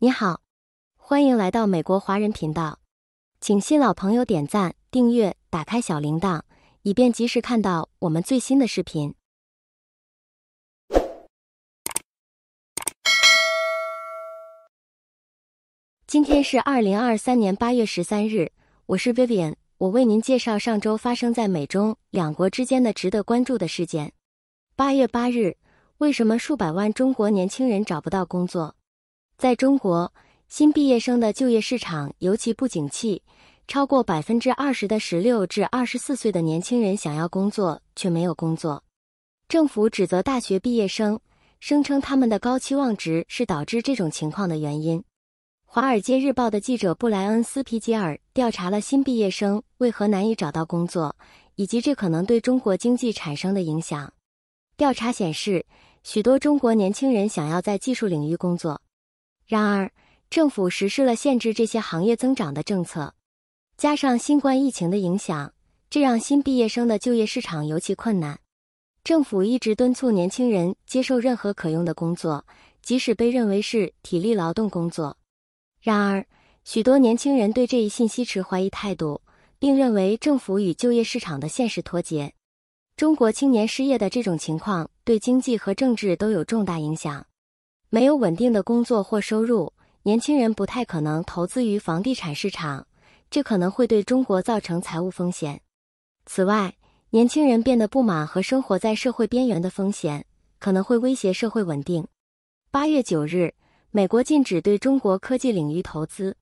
你好，欢迎来到美国华人频道，请新老朋友点赞、订阅、打开小铃铛，以便及时看到我们最新的视频。今天是二零二三年八月十三日，我是 Vivian，我为您介绍上周发生在美中两国之间的值得关注的事件。八月八日，为什么数百万中国年轻人找不到工作？在中国，新毕业生的就业市场尤其不景气，超过百分之二十的十六至二十四岁的年轻人想要工作却没有工作。政府指责大学毕业生，声称他们的高期望值是导致这种情况的原因。《华尔街日报》的记者布莱恩斯皮吉尔调查了新毕业生为何难以找到工作，以及这可能对中国经济产生的影响。调查显示，许多中国年轻人想要在技术领域工作。然而，政府实施了限制这些行业增长的政策，加上新冠疫情的影响，这让新毕业生的就业市场尤其困难。政府一直敦促年轻人接受任何可用的工作，即使被认为是体力劳动工作。然而，许多年轻人对这一信息持怀疑态度，并认为政府与就业市场的现实脱节。中国青年失业的这种情况对经济和政治都有重大影响。没有稳定的工作或收入，年轻人不太可能投资于房地产市场，这可能会对中国造成财务风险。此外，年轻人变得不满和生活在社会边缘的风险，可能会威胁社会稳定。八月九日，美国禁止对中国科技领域投资。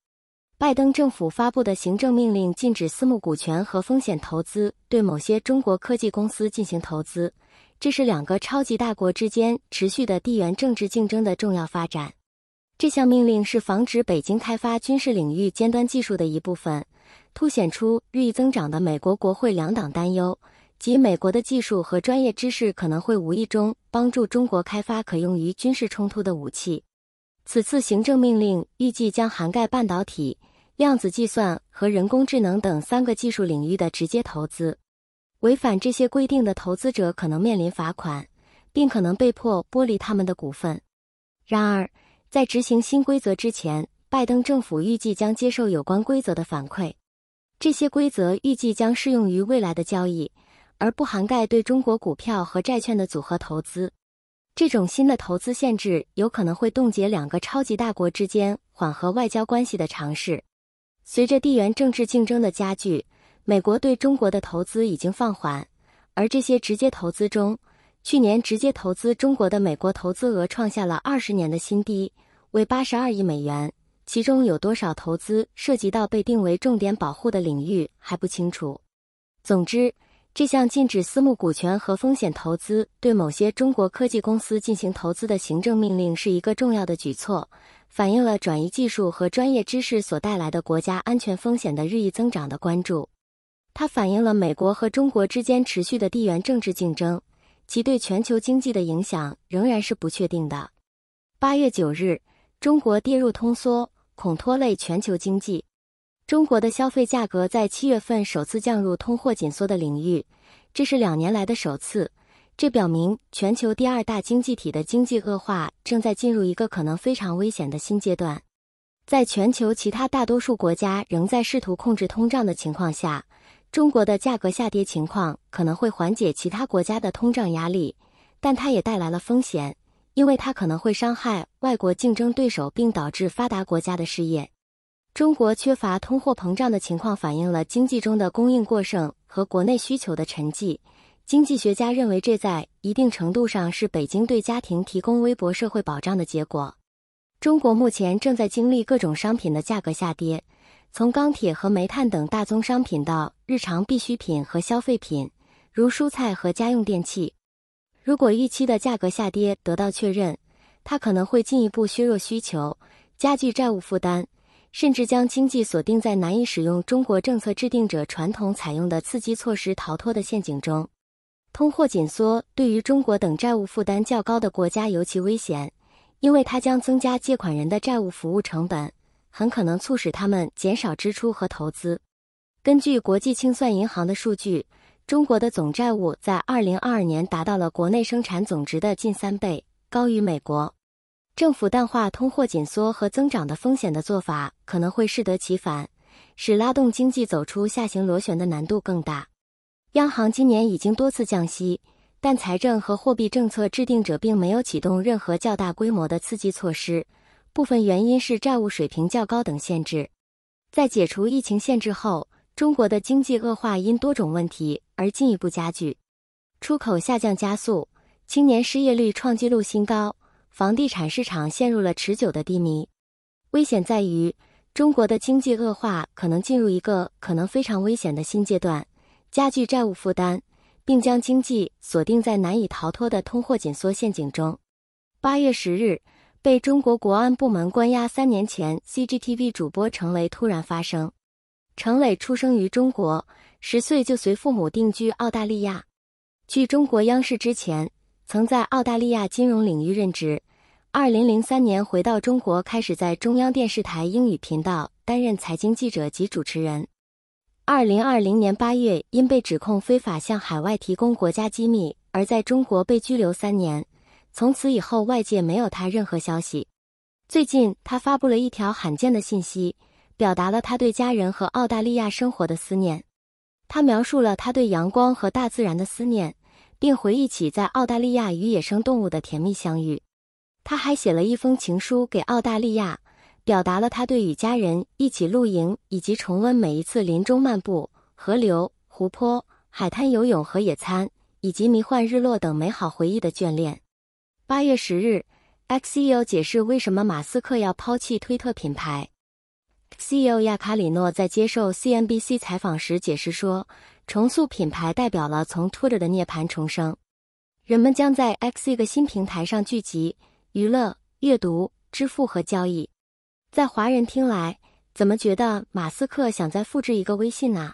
拜登政府发布的行政命令禁止私募股权和风险投资对某些中国科技公司进行投资。这是两个超级大国之间持续的地缘政治竞争的重要发展。这项命令是防止北京开发军事领域尖端技术的一部分，凸显出日益增长的美国国会两党担忧，即美国的技术和专业知识可能会无意中帮助中国开发可用于军事冲突的武器。此次行政命令预计将涵盖半导体、量子计算和人工智能等三个技术领域的直接投资。违反这些规定的投资者可能面临罚款，并可能被迫剥离他们的股份。然而，在执行新规则之前，拜登政府预计将接受有关规则的反馈。这些规则预计将适用于未来的交易，而不涵盖对中国股票和债券的组合投资。这种新的投资限制有可能会冻结两个超级大国之间缓和外交关系的尝试。随着地缘政治竞争的加剧。美国对中国的投资已经放缓，而这些直接投资中，去年直接投资中国的美国投资额创下了二十年的新低，为八十二亿美元。其中有多少投资涉及到被定为重点保护的领域还不清楚。总之，这项禁止私募股权和风险投资对某些中国科技公司进行投资的行政命令是一个重要的举措，反映了转移技术和专业知识所带来的国家安全风险的日益增长的关注。它反映了美国和中国之间持续的地缘政治竞争，其对全球经济的影响仍然是不确定的。八月九日，中国跌入通缩，恐拖累全球经济。中国的消费价格在七月份首次降入通货紧缩的领域，这是两年来的首次。这表明全球第二大经济体的经济恶化正在进入一个可能非常危险的新阶段。在全球其他大多数国家仍在试图控制通胀的情况下。中国的价格下跌情况可能会缓解其他国家的通胀压力，但它也带来了风险，因为它可能会伤害外国竞争对手，并导致发达国家的失业。中国缺乏通货膨胀的情况反映了经济中的供应过剩和国内需求的沉寂。经济学家认为，这在一定程度上是北京对家庭提供微薄社会保障的结果。中国目前正在经历各种商品的价格下跌。从钢铁和煤炭等大宗商品到日常必需品和消费品，如蔬菜和家用电器，如果预期的价格下跌得到确认，它可能会进一步削弱需求，加剧债务负担，甚至将经济锁定在难以使用中国政策制定者传统采用的刺激措施逃脱的陷阱中。通货紧缩对于中国等债务负担较高的国家尤其危险，因为它将增加借款人的债务服务成本。很可能促使他们减少支出和投资。根据国际清算银行的数据，中国的总债务在2022年达到了国内生产总值的近三倍，高于美国。政府淡化通货紧缩和增长的风险的做法，可能会适得其反，使拉动经济走出下行螺旋的难度更大。央行今年已经多次降息，但财政和货币政策制定者并没有启动任何较大规模的刺激措施。部分原因是债务水平较高等限制。在解除疫情限制后，中国的经济恶化因多种问题而进一步加剧，出口下降加速，青年失业率创纪录新高，房地产市场陷入了持久的低迷。危险在于，中国的经济恶化可能进入一个可能非常危险的新阶段。加剧债务负担，并将经济锁定在难以逃脱的通货紧缩陷阱中。八月十日，被中国国安部门关押三年前，CGTV 主播程雷突然发声。程磊出生于中国，十岁就随父母定居澳大利亚。据中国央视之前曾在澳大利亚金融领域任职。二零零三年回到中国，开始在中央电视台英语频道担任财经记者及主持人。二零二零年八月，因被指控非法向海外提供国家机密，而在中国被拘留三年。从此以后，外界没有他任何消息。最近，他发布了一条罕见的信息，表达了他对家人和澳大利亚生活的思念。他描述了他对阳光和大自然的思念，并回忆起在澳大利亚与野生动物的甜蜜相遇。他还写了一封情书给澳大利亚。表达了他对与家人一起露营以及重温每一次林中漫步、河流、湖泊、海滩游泳和野餐，以及迷幻日落等美好回忆的眷恋。八月十日，X.E.O 解释为什么马斯克要抛弃推特品牌。CEO 亚卡里诺在接受 CNBC 采访时解释说，重塑品牌代表了从 Twitter 的涅槃重生，人们将在 X 一个新平台上聚集、娱乐、阅读、支付和交易。在华人听来，怎么觉得马斯克想再复制一个微信呢？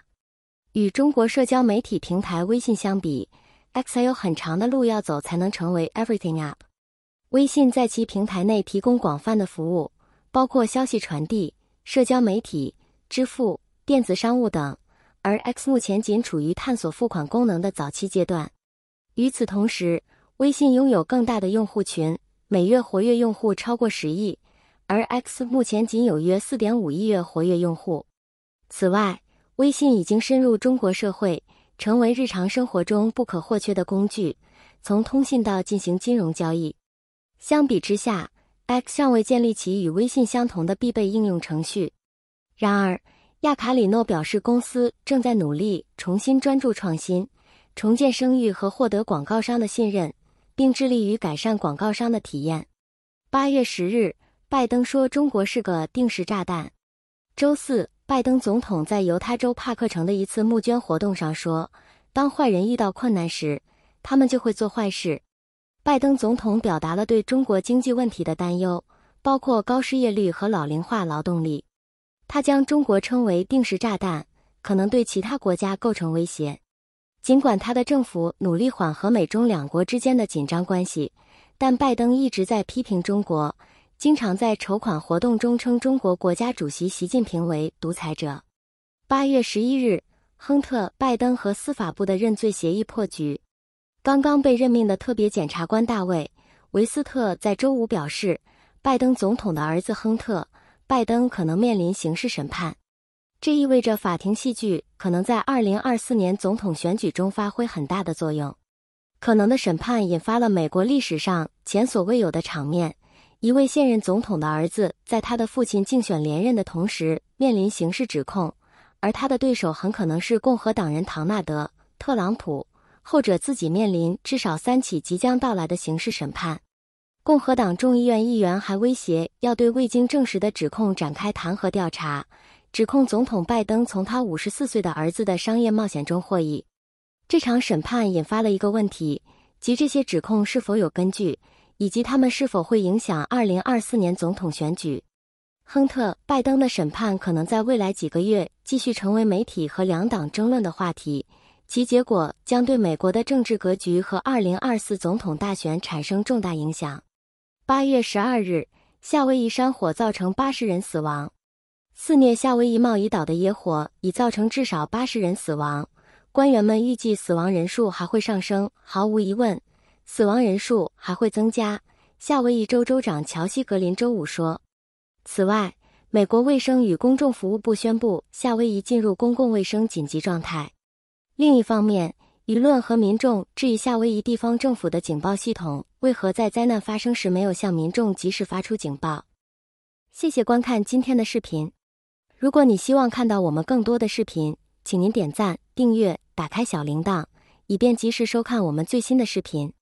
与中国社交媒体平台微信相比，X 还有很长的路要走才能成为 Everything App。微信在其平台内提供广泛的服务，包括消息传递、社交媒体、支付、电子商务等，而 X 目前仅处于探索付款功能的早期阶段。与此同时，微信拥有更大的用户群，每月活跃用户超过十亿。而 X 目前仅有约4.5亿月活跃用户。此外，微信已经深入中国社会，成为日常生活中不可或缺的工具，从通信到进行金融交易。相比之下，X 尚未建立起与微信相同的必备应用程序。然而，亚卡里诺表示，公司正在努力重新专注创新，重建声誉和获得广告商的信任，并致力于改善广告商的体验。八月十日。拜登说：“中国是个定时炸弹。”周四，拜登总统在犹他州帕克城的一次募捐活动上说：“当坏人遇到困难时，他们就会做坏事。”拜登总统表达了对中国经济问题的担忧，包括高失业率和老龄化劳动力。他将中国称为“定时炸弹”，可能对其他国家构成威胁。尽管他的政府努力缓和美中两国之间的紧张关系，但拜登一直在批评中国。经常在筹款活动中称中国国家主席习近平为独裁者。八月十一日，亨特·拜登和司法部的认罪协议破局。刚刚被任命的特别检察官大卫·维斯特在周五表示，拜登总统的儿子亨特·拜登可能面临刑事审判。这意味着法庭戏剧可能在二零二四年总统选举中发挥很大的作用。可能的审判引发了美国历史上前所未有的场面。一位现任总统的儿子在他的父亲竞选连任的同时面临刑事指控，而他的对手很可能是共和党人唐纳德·特朗普，后者自己面临至少三起即将到来的刑事审判。共和党众议院议员还威胁要对未经证实的指控展开弹劾调查，指控总统拜登从他五十四岁的儿子的商业冒险中获益。这场审判引发了一个问题，即这些指控是否有根据。以及他们是否会影响二零二四年总统选举？亨特·拜登的审判可能在未来几个月继续成为媒体和两党争论的话题，其结果将对美国的政治格局和二零二四总统大选产生重大影响。八月十二日，夏威夷山火造成八十人死亡。肆虐夏威夷贸易岛的野火已造成至少八十人死亡，官员们预计死亡人数还会上升。毫无疑问。死亡人数还会增加。夏威夷州州长乔西格林周五说。此外，美国卫生与公众服务部宣布夏威夷进入公共卫生紧急状态。另一方面，舆论和民众质疑夏威夷地方政府的警报系统为何在灾难发生时没有向民众及时发出警报。谢谢观看今天的视频。如果你希望看到我们更多的视频，请您点赞、订阅、打开小铃铛，以便及时收看我们最新的视频。